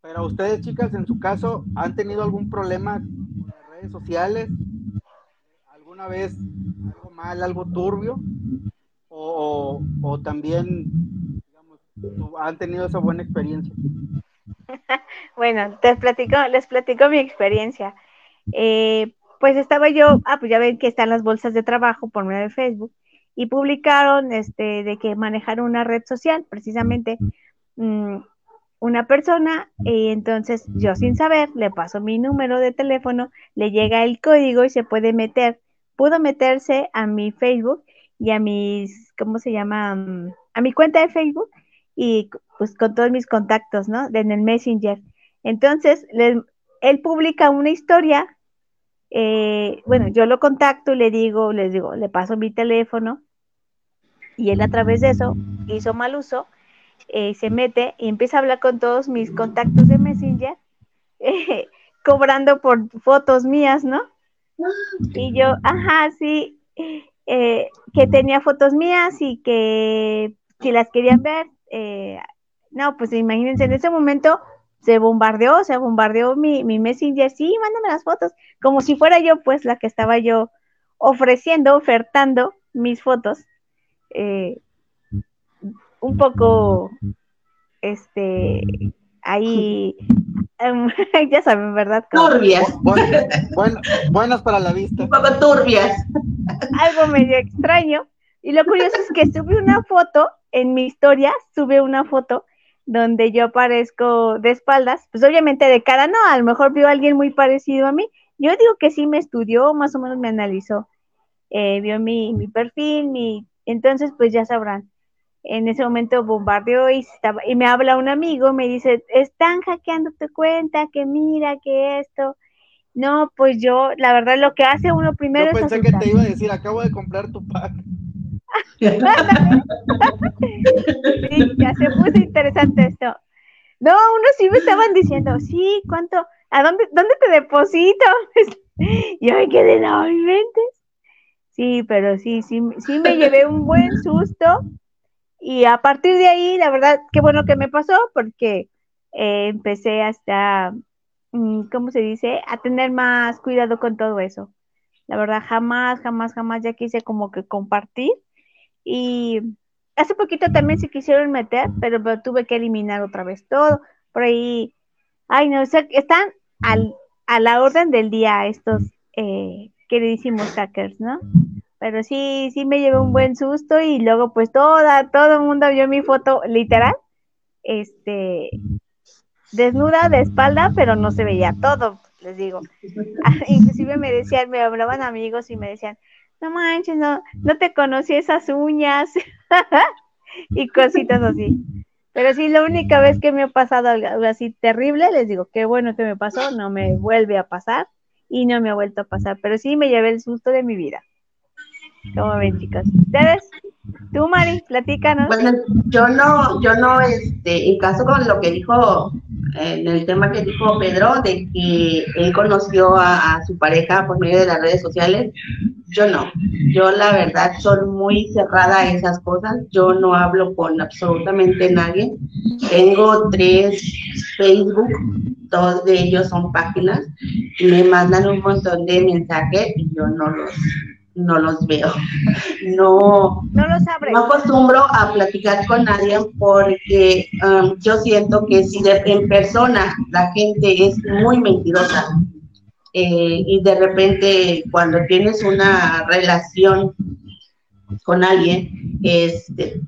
Pero ustedes, chicas, en su caso, ¿han tenido algún problema con las redes sociales? ¿Alguna vez algo mal, algo turbio? ¿O, también, digamos, han tenido esa buena experiencia? bueno, te platico, les platico mi experiencia. Eh, pues estaba yo, ah, pues ya ven que están las bolsas de trabajo por medio de Facebook y publicaron este de que manejaron una red social, precisamente mm, una persona y entonces yo sin saber le paso mi número de teléfono, le llega el código y se puede meter. Pudo meterse a mi Facebook y a mis, ¿cómo se llama? A mi cuenta de Facebook y pues con todos mis contactos, ¿no? En el Messenger. Entonces, él publica una historia eh, bueno, yo lo contacto y le digo, les digo, le paso mi teléfono y él a través de eso hizo mal uso, eh, se mete y empieza a hablar con todos mis contactos de Messenger, eh, cobrando por fotos mías, ¿no? Y yo, ajá, sí, que tenía fotos mías y que si las querían ver, no, pues imagínense, en ese momento se bombardeó, se bombardeó mi, mi Messenger, sí, mándame las fotos, como si fuera yo, pues, la que estaba yo ofreciendo, ofertando mis fotos. Eh, un poco, este, ahí, ya saben, ¿verdad? turbias. buenas para la vista. Un poco turbias. Algo medio extraño. Y lo curioso es que subí una foto en mi historia, sube una foto donde yo aparezco de espaldas, pues obviamente de cara no, a lo mejor vio a alguien muy parecido a mí. Yo digo que sí me estudió, más o menos me analizó, eh, vio mi, mi perfil, mi, entonces pues ya sabrán. En ese momento bombardeó y, estaba, y me habla un amigo, me dice, están hackeando tu cuenta, que mira, que esto. No, pues yo, la verdad, lo que hace uno primero yo pensé que te iba a decir, acabo de comprar tu pack. sí, ya se puso interesante esto. No, unos sí me estaban diciendo, sí, ¿cuánto? ¿A dónde, dónde te deposito? y yo me quedé, no, inventes. Sí, pero sí, sí, sí me llevé un buen susto. Y a partir de ahí, la verdad, qué bueno que me pasó, porque eh, empecé hasta, mm, ¿cómo se dice? A tener más cuidado con todo eso. La verdad, jamás, jamás, jamás ya quise como que compartir y hace poquito también se quisieron meter, pero, tuve que eliminar otra vez todo. Por ahí, ay, no, sé, están al, a la orden del día estos eh, queridísimos hackers, ¿no? Pero sí, sí me llevé un buen susto y luego pues toda, todo el mundo vio mi foto literal, este, desnuda de espalda, pero no se veía todo, les digo. Inclusive me decían, me hablaban amigos y me decían, no manches, no, no te conocí esas uñas y cositas así. Pero sí, la única vez que me ha pasado algo así terrible, les digo, qué bueno que me pasó, no me vuelve a pasar y no me ha vuelto a pasar, pero sí me llevé el susto de mi vida. ¿Cómo ven, chicas? ¿Ustedes? Tú, Mari, platícanos. Bueno, yo no, yo no, este, en caso con lo que dijo, en el tema que dijo Pedro, de que él conoció a, su pareja por medio de las redes sociales, yo no. Yo la verdad soy muy cerrada a esas cosas. Yo no hablo con absolutamente nadie. Tengo tres Facebook, dos de ellos son páginas, me mandan un montón de mensajes y yo no los no los veo. No, no los abre. No acostumbro a platicar con nadie porque um, yo siento que si en persona la gente es muy mentirosa eh, y de repente cuando tienes una relación con alguien, este,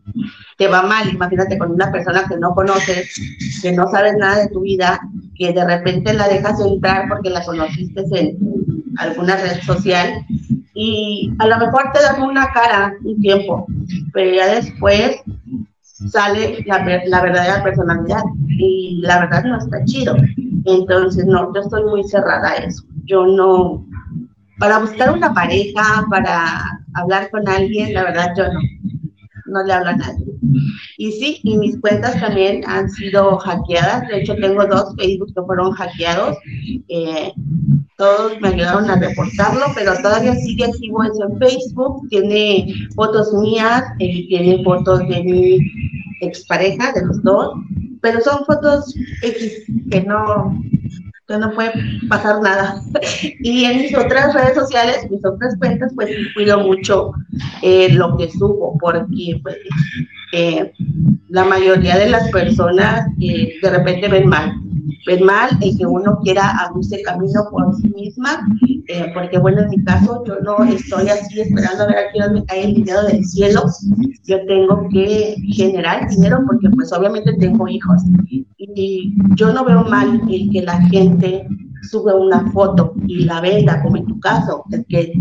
te va mal, imagínate con una persona que no conoces, que no sabes nada de tu vida, que de repente la dejas entrar porque la conociste en alguna red social y a lo mejor te dan una cara un tiempo, pero ya después sale la, la, verdadera personalidad y la verdad no está chido. Entonces, no, yo estoy muy cerrada a eso. Yo no, para buscar una pareja, para hablar con alguien, la verdad yo no, no le hablo a nadie. Y sí, y mis cuentas también han sido hackeadas. De hecho, tengo dos Facebook que fueron hackeados. Eh, todos me ayudaron a reportarlo, pero todavía sigue activo eso en Facebook. Tiene fotos mías, y tiene fotos de mi expareja, de los dos, pero son fotos X que no, que no puede pasar nada. Y en mis otras redes sociales, mis otras cuentas, pues cuido mucho eh, lo que subo, porque pues, eh, la mayoría de las personas eh, de repente ven mal, mal el que uno quiera abrirse camino por sí misma, porque bueno, en mi caso yo no estoy así esperando a ver a quién me cae el dinero del cielo, yo tengo que generar dinero porque pues obviamente tengo hijos. Y yo no veo mal que la gente sube una foto y la venda, como en tu caso, el que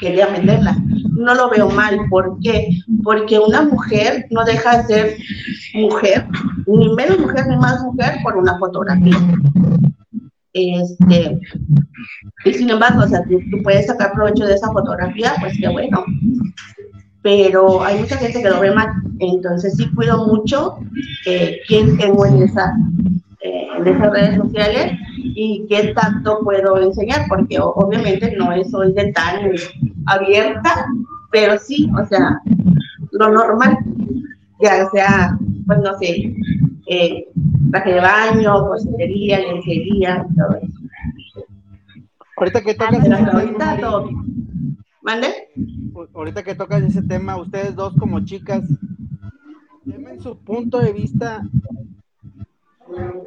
quería venderla. No lo veo mal. ¿Por qué? Porque una mujer no deja de ser mujer, ni menos mujer ni más mujer por una fotografía. Este, y sin embargo, o sea, tú, puedes sacar provecho de esa fotografía, pues qué bueno. Pero hay mucha gente que lo ve mal, entonces sí cuido mucho eh, quién tengo en, esa, eh, en esas redes sociales y qué tanto puedo enseñar, porque obviamente no soy de tan abierta, pero sí, o sea, lo normal, ya sea, pues no sé, eh, traje de baño, cosmetería, lencería, todo eso. Ahorita que tocas ese tema, ¿Mande? Ahorita que tocas ese tema, ustedes dos como chicas, denme su punto de vista.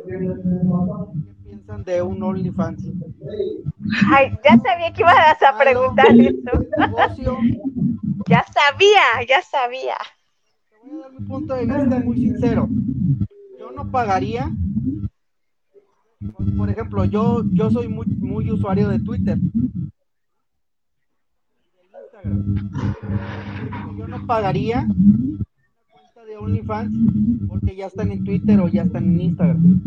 ¿Qué piensan de un OnlyFans? Ay, ya sabía que ibas a preguntar eso. ya sabía, ya sabía. Te voy a dar mi punto de vista muy sincero yo no pagaría. Por, ejemplo, yo, yo soy muy, muy usuario de Twitter. Yo no pagaría de OnlyFans porque ya están en Twitter o ya están en Instagram.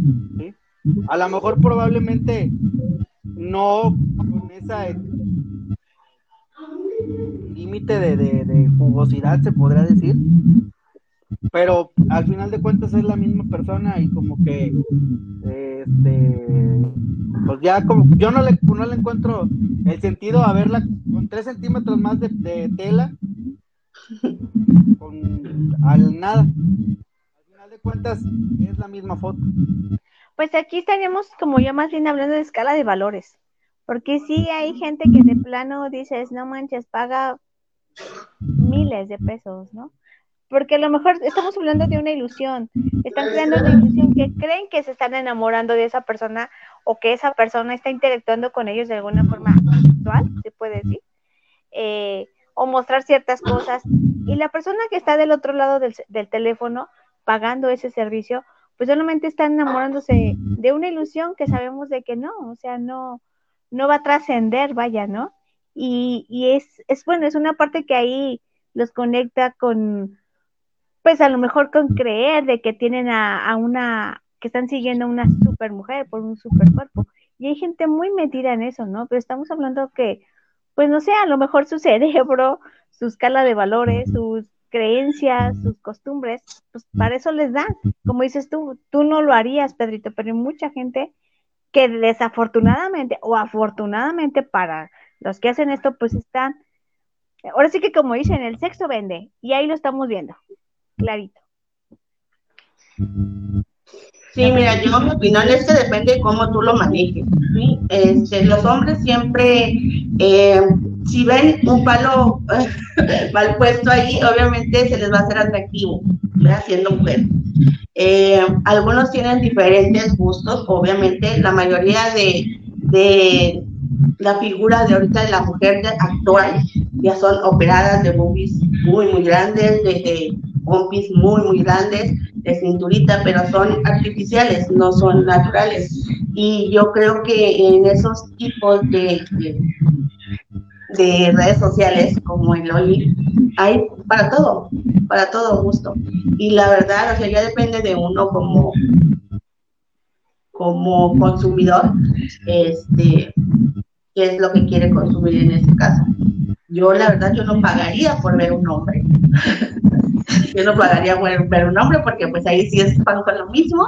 A lo mejor probablemente no con esa límite de, de, de, jugosidad, se podrá decir, pero al final de cuentas es la misma persona y como que este pues ya como yo no le, no le encuentro el sentido a verla con tres centímetros más de, tela con al nada. Al final de cuentas es la misma foto. Pues aquí estaríamos como yo más bien hablando de escala de valores. Porque sí hay gente que de plano dices no manches paga miles de pesos no porque a lo mejor estamos hablando de una ilusión, están creando una ilusión que creen que se están enamorando de esa persona o que esa persona está interactuando con ellos de alguna forma sexual, se puede decir, eh, o mostrar ciertas cosas. Y la persona que está del otro lado del, del teléfono pagando ese servicio, pues solamente está enamorándose de una ilusión que sabemos de que no, o sea, no, no va a trascender, vaya, ¿no? Y, y es, es bueno, es una parte que ahí los conecta con, pues a lo mejor con creer de que tienen a, una, que están siguiendo a una super mujer por un super cuerpo. Y hay gente muy metida en eso, ¿no? Pero estamos hablando que, pues no sé, a lo mejor su cerebro, su escala de valores, sus creencias, sus costumbres, pues para eso les dan. Como dices tú, tú no lo harías, Pedrito, pero hay mucha gente que desafortunadamente o afortunadamente para los que hacen esto, pues están, ahora sí que como dicen, el sexo vende y ahí lo estamos viendo clarito. Sí, mira, yo mi opinión es que depende de cómo tú lo manejes. Este, los hombres siempre, eh, si ven un palo mal puesto ahí, obviamente se les va a hacer atractivo, siendo mujer. Eh, algunos tienen diferentes gustos, obviamente, la mayoría de, de la figura de ahorita de la mujer actual ya son operadas de boobies muy, muy grandes, de pompis muy, muy grandes de cinturita, pero son artificiales, no son naturales. Y yo creo que en esos tipos de, de, redes sociales como el Oli, hay para todo, para todo gusto. Y la verdad, o sea, ya depende de uno como como consumidor, este, qué es lo que quiere consumir en ese caso. Yo, la verdad, yo no pagaría por ver un hombre. yo no pagaría por ver un hombre porque pues ahí sí es pan con lo mismo,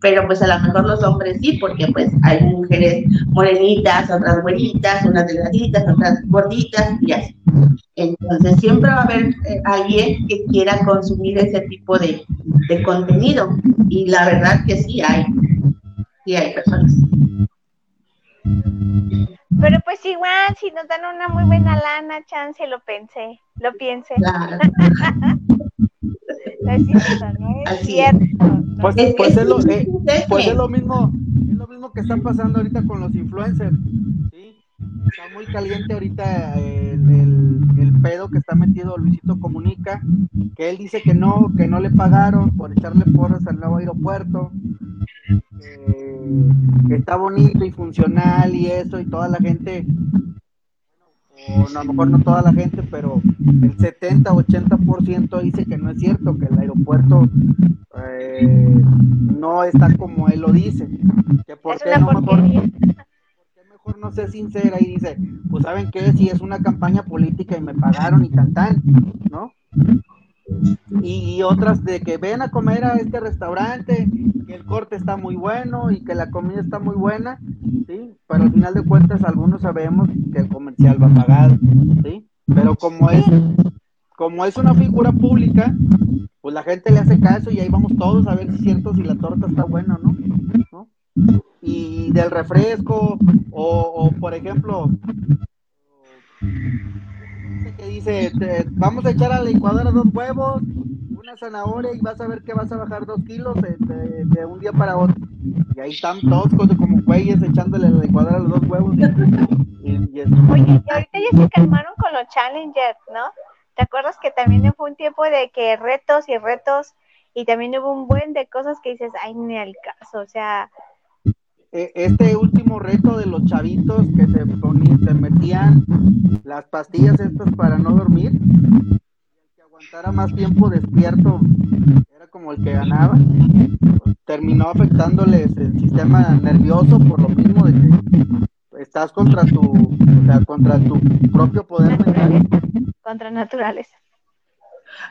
pero pues a lo mejor los hombres sí, porque pues hay mujeres morenitas, otras güeritas, unas delgaditas, otras gorditas y así. Entonces siempre va a haber eh, alguien que quiera consumir ese tipo de, de contenido y la verdad que sí hay, sí hay personas. Pero pues igual, si nos dan una muy buena lana, chance, lo pensé, lo piense. Claro. es cierto. Pues, pues, es lo, eh, pues es lo mismo, es lo mismo que está pasando ahorita con los influencers, ¿sí? Está muy caliente ahorita el, el, pedo que está metido Luisito Comunica, que él dice que no, que no le pagaron por echarle porras al nuevo aeropuerto, que está bonito y funcional y eso, y toda la gente o a lo mejor no toda la gente, pero el 70-80% dice que no es cierto, que el aeropuerto eh, no está como él lo dice. Que por qué no mejor, mejor no sé sincera y dice, pues saben qué, si es una campaña política y me pagaron y cantan, ¿no? Y otras de que ven a comer a este restaurante, que el corte está muy bueno y que la comida está muy buena, ¿sí? Pero al final de cuentas algunos sabemos que el comercial va pagado, ¿sí? Pero como es, como es una figura pública, pues la gente le hace caso y ahí vamos todos a ver si es cierto si la torta está buena o no, ¿no? Y del refresco, o, o por ejemplo, que dice, vamos a echar a la licuadora dos huevos, una zanahoria y vas a ver que vas a bajar dos kilos de, un día para otro. Y ahí están todos como güeyes echándole a la licuadora los dos huevos. Y, Oye, y ahorita ya se calmaron con los challengers, ¿no? ¿Te acuerdas que también fue un tiempo de que retos y retos y también hubo un buen de cosas que dices, ay, ni al caso, o sea, este último reto de los chavitos que se, ponían, se metían las pastillas estas para no dormir, el que aguantara más tiempo despierto era como el que ganaba, terminó afectándoles el sistema nervioso por lo mismo de que estás contra tu, o sea, contra tu propio poder mental. Contra naturaleza.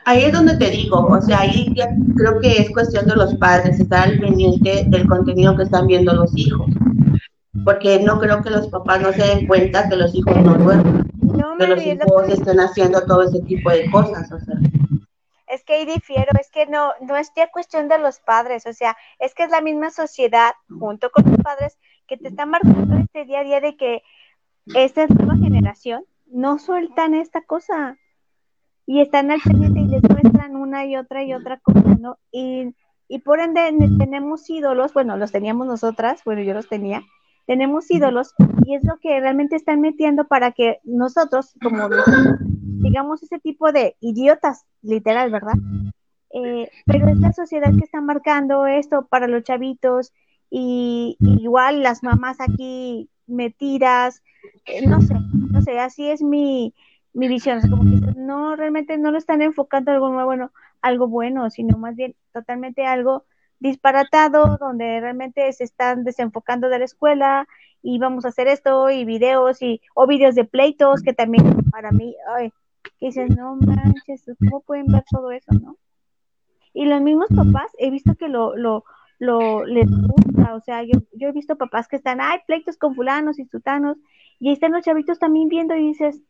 Ahí es donde te digo, o sea, ahí ya creo que es cuestión de los padres estar al pendiente del contenido que están viendo los hijos. Porque no creo que los papás no se den cuenta que los hijos no duermen, que los hijos estén haciendo todo ese tipo de cosas, o sea. Es que ahí difiero, es que no, no es ya cuestión de los padres, o sea, es que es la misma sociedad junto con los padres que te están marcando este día a día de que esta nueva generación no sueltan esta cosa y están al pendiente les muestran una y otra y otra cosa, ¿no? Y, y por ende tenemos ídolos, bueno, los teníamos nosotras, bueno, yo los tenía, tenemos ídolos y es lo que realmente están metiendo para que nosotros, como digamos, ese tipo de idiotas, literal, ¿verdad? Eh, pero es la sociedad que está marcando esto para los chavitos y, igual las mamás aquí metidas, eh, no sé, no sé, así es mi, mi visión, es como que no, realmente no lo están enfocando algo nuevo, bueno, algo bueno, sino más bien totalmente algo disparatado, donde realmente se están desenfocando de la escuela y vamos a hacer esto y videos y o videos de pleitos que también para mí, ay, que dices, no manches, ¿cómo pueden ver todo eso, no? Y los mismos papás, he visto que lo, lo, lo les gusta, o sea, yo, yo he visto papás que están, ay, pleitos con fulanos y sutanos, y ahí están los chavitos también viendo y dices,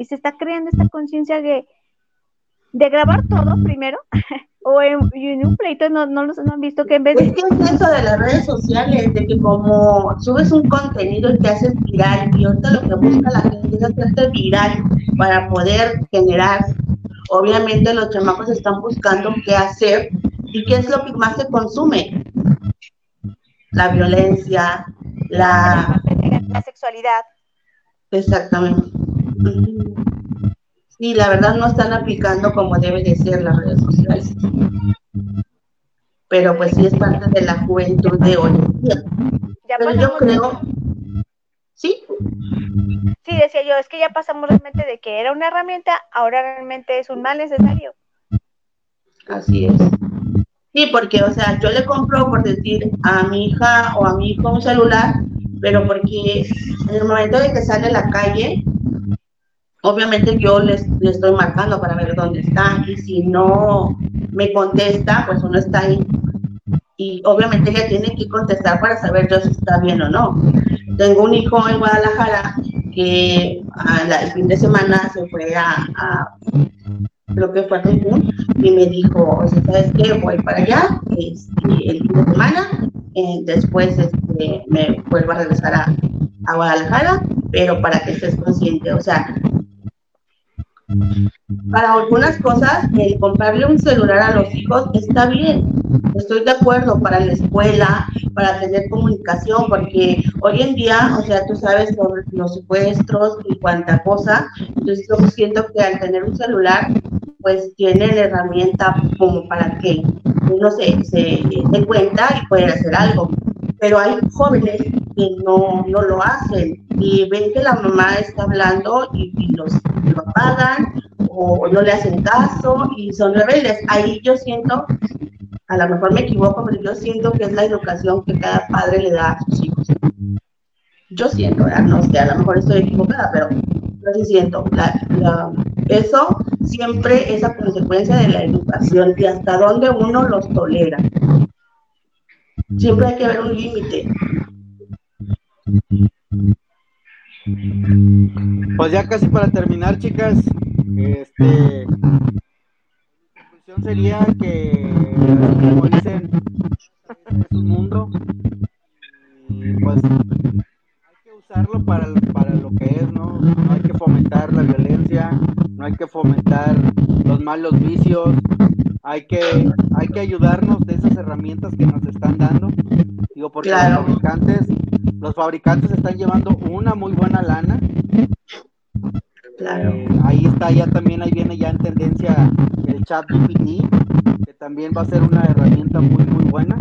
y se está creando esta conciencia de, de grabar todo primero o en, un pleito no, no, no han visto que en vez de... Es que es eso de las redes sociales, de que como subes un contenido y te haces viral, y ahorita lo que busca la gente es hacerte viral para poder generar, obviamente los chamacos están buscando qué hacer y qué es lo que más se consume. La violencia, la... La sexualidad. Exactamente. Sí, la verdad no están aplicando como debe de ser las redes sociales. Pero pues sí es parte de la juventud de hoy en día. Pero yo creo... ¿Sí? Sí, decía yo, es que ya pasamos realmente de que era una herramienta, ahora realmente es un mal necesario. Así es. Sí, porque, o sea, yo le compro, por decir, a mi hija o a mi hijo un celular, pero porque en el momento de que sale a la calle, obviamente yo les, estoy marcando para ver dónde está y si no me contesta, pues uno está ahí. Y obviamente ella tiene que contestar para saber yo si está bien o no. Tengo un hijo en Guadalajara que el fin de semana se fue a, creo que fue a Cancún, y me dijo, ¿sabes qué? Voy para allá este, el fin de semana, eh, después este, me vuelvo a regresar a, a Guadalajara, pero para que estés consciente, o sea, para algunas cosas, el comprarle un celular a los hijos está bien. Estoy de acuerdo para la escuela, para tener comunicación, porque hoy en día, o sea, tú sabes los secuestros y cuánta cosa. Entonces, yo siento que al tener un celular, pues tiene la herramienta como para que uno se, se dé cuenta y pueda hacer algo. Pero hay jóvenes que no, no lo hacen y ven que la mamá está hablando y, los lo apagan o no le hacen caso y son rebeldes. Ahí yo siento, a lo mejor me equivoco, pero yo siento que es la educación que cada padre le da a sus hijos. Yo siento, no sé, a lo mejor estoy equivocada, pero yo sí siento. eso siempre es a consecuencia de la educación y hasta dónde uno los tolera. Siempre hay que ver un límite. Pues ya casi para terminar, chicas, este, la conclusión sería que, como dicen, es un mundo y pues hay que usarlo para, para lo que es, ¿no? No hay que fomentar la violencia, no hay que fomentar los malos vicios, hay que, hay que ayudarnos de esas herramientas que nos están dando. Digo, porque los fabricantes, los fabricantes están llevando una muy buena lana. Claro. Eh, ahí está, ya también ahí viene ya en tendencia el chat GPT, que también va a ser una herramienta muy, muy buena.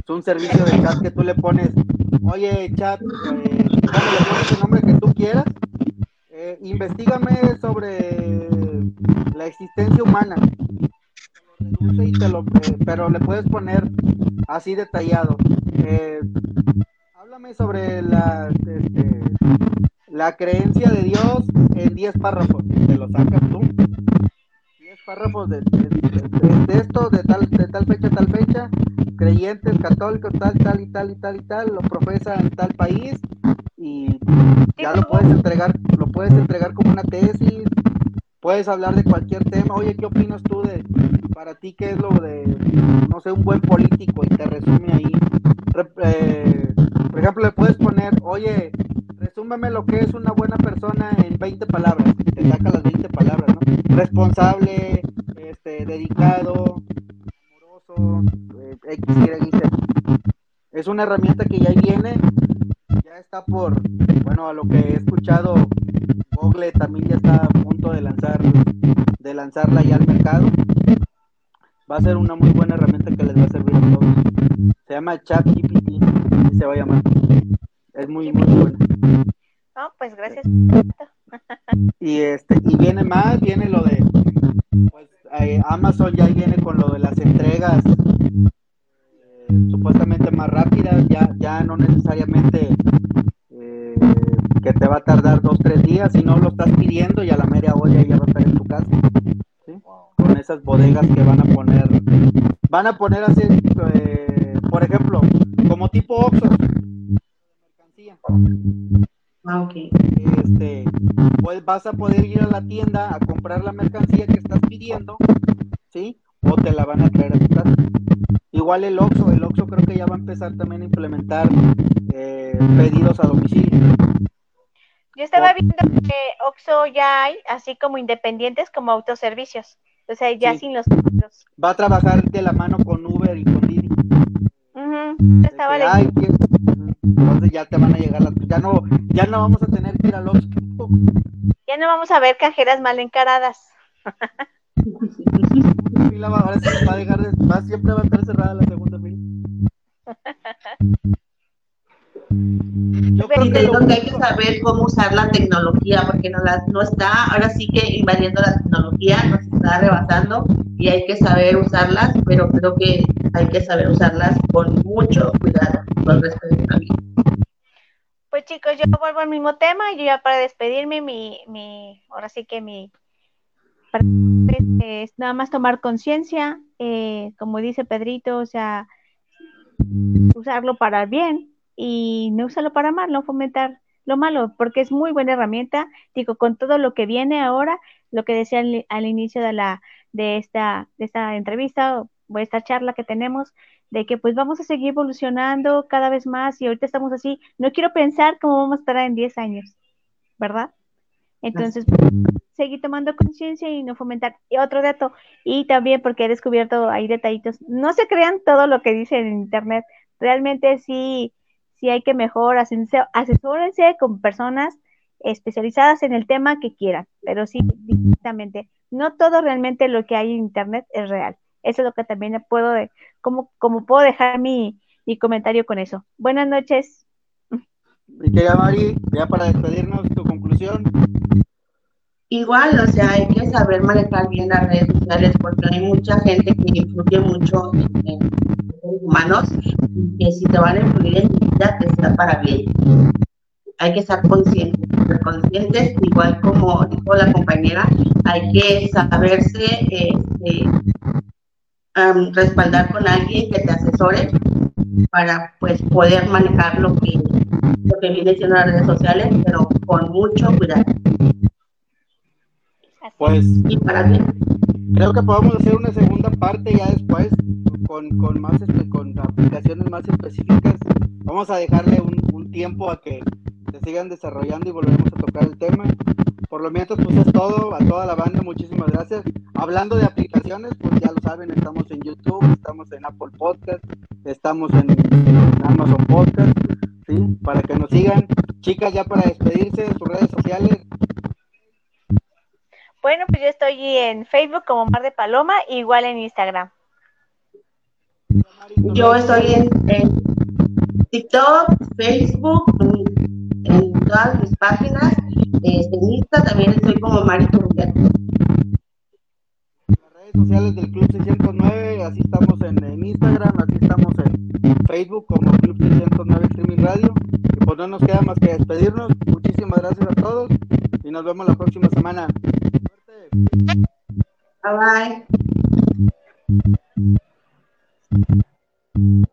Es un servicio de chat que tú le pones, oye, chat, eh, le pones el nombre que tú quieras, eh, investigame sobre la existencia humana eh, pero le puedes poner así detallado. Eh, háblame sobre la, este, la creencia de Dios en 10 párrafos. Te lo sacas tú. 10 párrafos de, esto, de tal, de tal fecha, tal fecha. Creyentes, católicos, tal, tal y tal y tal y tal. Lo profesa en tal país. Y ya lo puedes entregar, lo puedes entregar como una tesis puedes hablar de cualquier tema. Oye, ¿qué opinas tú de, para ti, qué es lo de, no sé, un buen político? Y te resume ahí. Eh, por ejemplo, le puedes poner, oye, resúmeme lo que es una buena persona en 20 palabras. Te saca las 20 palabras, ¿no? Responsable, este, dedicado, amoroso, eh, X, Y. Es una herramienta que ya viene, ya está por, bueno, a lo que he escuchado, Google también ya está a punto de lanzar de lanzarla ya al mercado. Va a ser una muy buena herramienta que les va a servir a todos. Se llama ChatGPT y se va a llamar. Es muy muy buena. No, pues gracias. Y este y viene más, viene lo de pues eh, Amazon ya viene con lo de las entregas supuestamente más rápidas, ya ya no necesariamente que te va a tardar dos, tres días, si no lo estás pidiendo y a la media hora ya va a estar en tu casa. Con esas bodegas que van a poner, van a poner así, eh, por ejemplo, como tipo Oxxo, mercancía. Ah, este, pues vas a poder ir a la tienda a comprar la mercancía que estás pidiendo, ¿sí? O te la van a traer a tu casa. Igual el Oxxo, el Oxxo creo que ya va a empezar también a implementar eh, pedidos a domicilio. Yo estaba viendo que Oxxo ya hay, así como independientes como autoservicios. O sea, ya sin los, Va a trabajar de la mano con Uber y con Didi. estaba Entonces ya te van a llegar las... Ya no, ya no vamos a tener que ir al Oxxo. Ya no vamos a ver cajeras mal encaradas. ahora sí va a dejar de... Va, siempre va a estar cerrada la segunda fila. Yo creo que, hay que saber cómo usar la tecnología, porque no, la, no está, ahora sí que invadiendo la tecnología, nos está rebasando y hay que saber usarlas, pero creo que hay que saber usarlas con mucho cuidado, con respeto también. Pues chicos, yo vuelvo al mismo tema, yo ya para despedirme, mi, mi, ahora sí que mi, es nada más tomar conciencia, eh, como dice Pedrito, o sea, usarlo para el bien, y no usarlo para mal, no fomentar lo malo, porque es muy buena herramienta, digo, con todo lo que viene ahora, lo que decía al, inicio de la de esta de esta entrevista o esta charla que tenemos de que pues vamos a seguir evolucionando cada vez más y ahorita estamos así, no quiero pensar cómo vamos a estar en 10 años, ¿verdad? Entonces, seguir tomando conciencia y no fomentar. Otro dato, y también porque he descubierto ahí detallitos, no se crean todo lo que dice en internet, realmente sí si hay que mejor, asesórense con personas especializadas en el tema que quieran, pero sí, directamente. No todo realmente lo que hay en Internet es real. Eso es lo que también puedo, de, como, como puedo dejar mi, mi comentario con eso. Buenas noches. Mari, ya para despedirnos, tu conclusión. Igual, o sea, hay que saber manejar bien las redes sociales porque hay mucha gente que influye mucho en, los humanos que si te van a influir en tu vida, que sea para bien. Hay que estar conscientes, ser conscientes, igual como dijo la compañera, hay que saberse este, respaldar con alguien que te asesore para pues poder manejar lo que, lo que viene siendo las redes sociales, pero con mucho cuidado. Pues y para bien. creo que podemos hacer una segunda parte ya después con, con más con aplicaciones más específicas. Vamos a dejarle un, un tiempo a que se sigan desarrollando y volvemos a tocar el tema. Por lo mientras, pues es todo. A toda la banda, muchísimas gracias. Hablando de aplicaciones, pues ya lo saben, estamos en YouTube, estamos en Apple Podcast, estamos en, Amazon Podcast, ¿sí? Para que nos sigan. Chicas, ya para despedirse de sus redes sociales. Bueno, pues yo estoy en Facebook como Mar de Paloma, igual en Instagram. Yo estoy en, TikTok, Facebook, en, todas mis páginas. Este, en Insta también estoy como Mari Las redes sociales del Club 609, así estamos en, Instagram, así estamos en Facebook como Club 609 Streaming Radio. Y pues no nos queda más que despedirnos. Muchísimas gracias a todos y nos vemos la próxima semana. Bye bye.